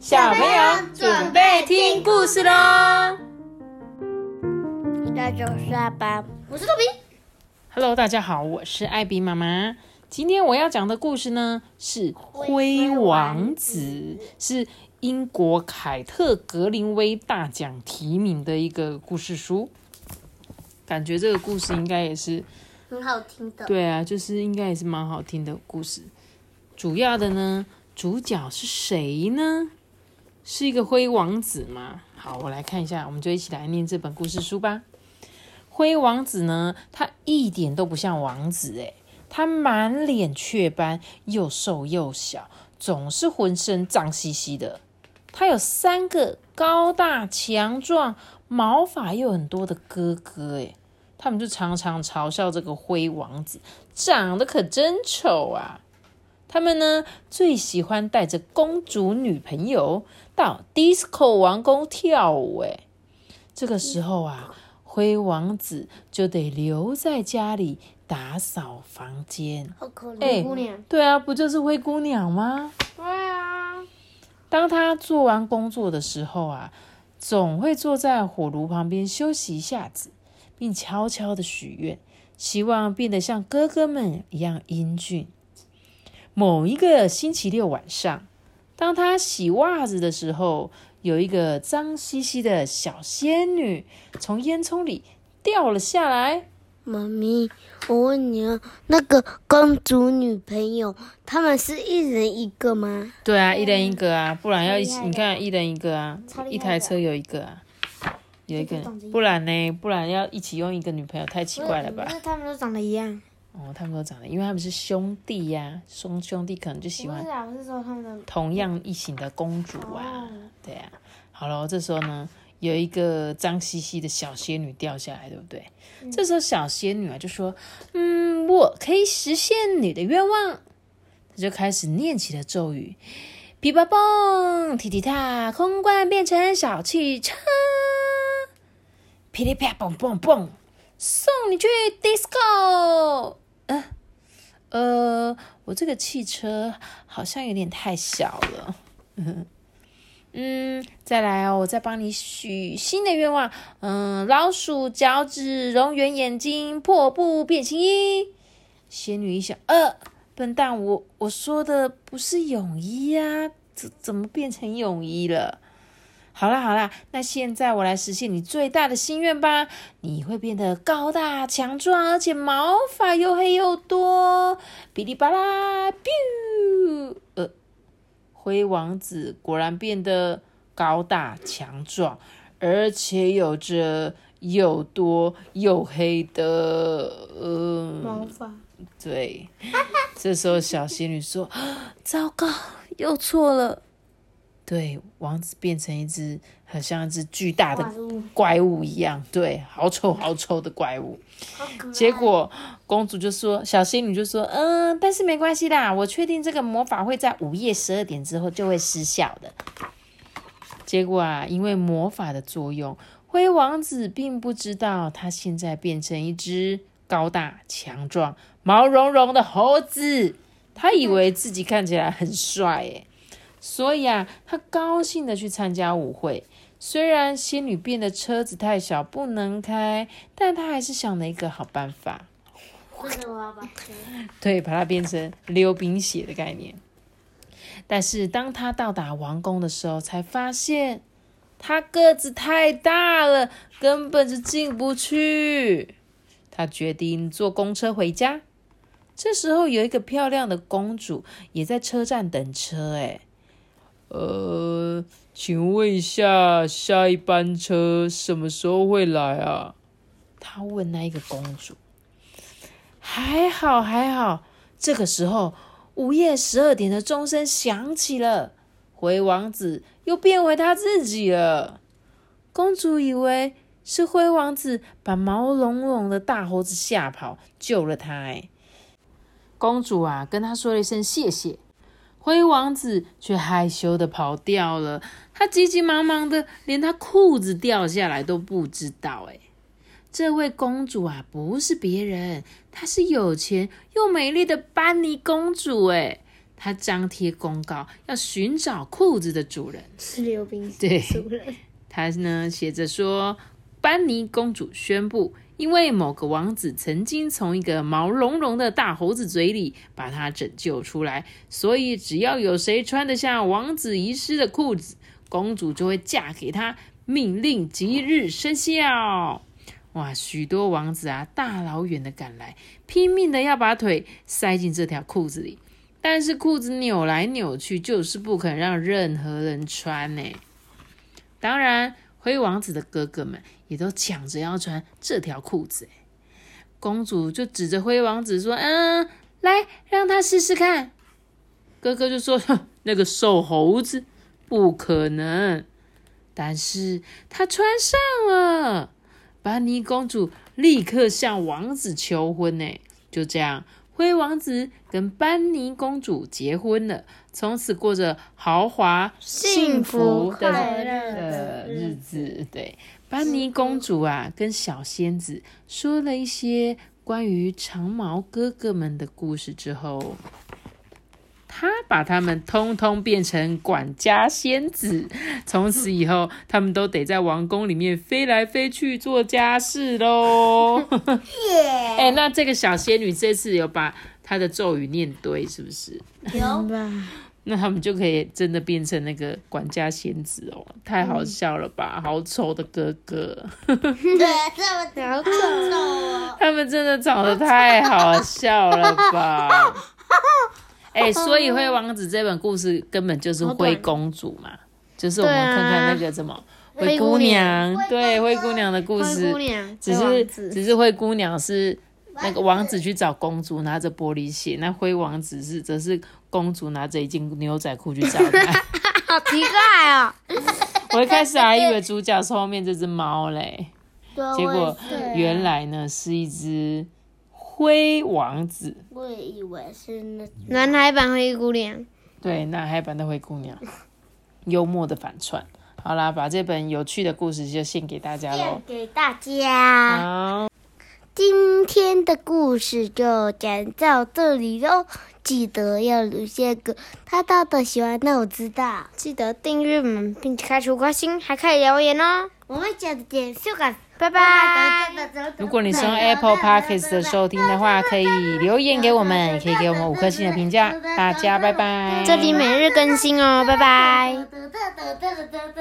小朋友准备听故事喽！那就是阿爸，我是豆比。Hello，大家好，我是艾比妈妈。今天我要讲的故事呢是《灰王子》，是英国凯特格林威大奖提名的一个故事书。感觉这个故事应该也是很好听的。对啊，就是应该也是蛮好听的故事。主要的呢，主角是谁呢？是一个灰王子吗？好，我来看一下，我们就一起来念这本故事书吧。灰王子呢，他一点都不像王子诶，他满脸雀斑，又瘦又小，总是浑身脏兮兮的。他有三个高大强壮、毛发又很多的哥哥诶，他们就常常嘲笑这个灰王子长得可真丑啊。他们呢最喜欢带着公主女朋友到 disco 王宫跳舞，诶，这个时候啊。灰王子就得留在家里打扫房间。好可哎怜，姑娘。对啊，不就是灰姑娘吗？对啊，当他做完工作的时候啊，总会坐在火炉旁边休息一下子，并悄悄的许愿，希望变得像哥哥们一样英俊。某一个星期六晚上，当他洗袜子的时候，有一个脏兮兮的小仙女从烟囱里掉了下来。妈咪，我问你啊，那个公主女朋友，他们是一人一个吗？对啊，一人一个啊，不然要一起。你看，一人一个啊一台车有一个啊，有一个不然呢？不然要一起用一个女朋友，太奇怪了吧不？是他们都长得一样。哦，他们都长得，因为他们是兄弟呀、兄兄弟可能就喜欢不是啊，我是说他们的。同样一型的公主啊，哦对啊。好了，这时候呢，有一个脏兮兮的小仙女掉下来，对不对？这时候小仙女啊就说：“嗯，我可以实现你的愿望。”她就开始念起了咒语：“噼啪蹦，踢踢踏，空罐变成小汽车，噼里啪蹦蹦蹦，送你去 disco。”呃，我这个汽车好像有点太小了。嗯，再来哦，我再帮你许新的愿望。嗯，老鼠脚趾，蝾螈眼睛，破布变形衣。仙女一想，呃，笨蛋，我我说的不是泳衣呀、怎怎么变成泳衣了？好啦好啦，那现在我来实现你最大的心愿吧！你会变得高大强壮，而且毛发又黑又多，哔哩吧啦，biu，呃。灰王子果然变得高大强壮，而且有着又多又黑的呃，毛发。对。这时候小仙女说：“ 糟糕，又错了。”对，王子变成一只很像一只巨大的怪物一样，对，好丑好丑的怪物。结果公主就说：“小仙女就说，嗯，但是没关系啦，我确定这个魔法会在午夜十二点之后就会失效的。”结果啊，因为魔法的作用，灰王子并不知道他现在变成一只高大强壮、毛茸茸的猴子，他以为自己看起来很帅诶，所以啊，他高兴的去参加舞会。虽然仙女变的车子太小不能开，但他还是想了一个好办法，真的我要把这对，把它变成溜冰鞋的概念。但是当他到达王宫的时候，才发现他个子太大了，根本就进不去。他决定坐公车回家。这时候有一个漂亮的公主也在车站等车，哎，呃，请问一下，下一班车什么时候会来啊？他问那一个公主。还好还好，这个时候午夜十二点的钟声响起了，灰王子又变回他自己了。公主以为是灰王子把毛茸茸的大猴子吓跑，救了他。哎，公主啊，跟他说了一声谢谢。灰王子却害羞的跑掉了，他急急忙忙的，连他裤子掉下来都不知道。哎，这位公主啊，不是别人，她是有钱又美丽的班尼公主。哎，她张贴公告，要寻找裤子的主人。是溜冰对主人。他呢写着说，班尼公主宣布，因为某个王子曾经从一个毛茸茸的大猴子嘴里把她拯救出来，所以只要有谁穿得下王子遗失的裤子，公主就会嫁给他。命令即日生效。哇，许多王子啊，大老远的赶来，拼命的要把腿塞进这条裤子里，但是裤子扭来扭去，就是不肯让任何人穿呢。当然，灰王子的哥哥们也都抢着要穿这条裤子。哎，公主就指着灰王子说：“嗯，来，让他试试看。”哥哥就说：“，那个瘦猴子，不可能。”但是他穿上了。班尼公主立刻向王子求婚呢。就这样，灰王子跟班尼公主结婚了，从此过着豪华幸福的快乐的的日子。对，班尼公主啊，跟小仙子说了一些关于长毛哥哥们的故事之后，她把他们通通变成管家仙子。从此以后，他们都得在王宫里面飞来飞去做家事喽。哎、那这个小仙女这次有把她的咒语念对，是不是？有吧？那他们就可以真的变成那个管家仙子哦，太好笑了吧！好丑的哥哥，对，这么好丑丑哦。他们真的长得太好笑了吧！哎、所以灰王子这本故事根本就是灰公主嘛，就是我们看看那个什么灰灰姑姑娘，娘对灰姑娘的故事只是只是灰姑娘是那个王子去找公主拿着玻璃鞋，那灰王子是则是公主拿着一件牛仔裤去找他。好奇怪哦。我一开始还以为主角是后面这只猫嘞，对结果原来呢是一只灰王子。我也以为是那男孩版灰姑娘，对，男孩版的灰姑娘，幽默的反串。好啦，把这本有趣的故事就献给大家喽献。给大家。好，今天的故事就讲到这里喽，记得要留下个他大的喜欢那我知道。记得订阅我们，并且开除关心，还可以留言哦。我们讲的点就感，拜拜。如果你是用 Apple Podcast 的收听的话，可以留言给我们，也可以给我们五颗星的评价。大家拜拜。这里每日更新哦，拜拜。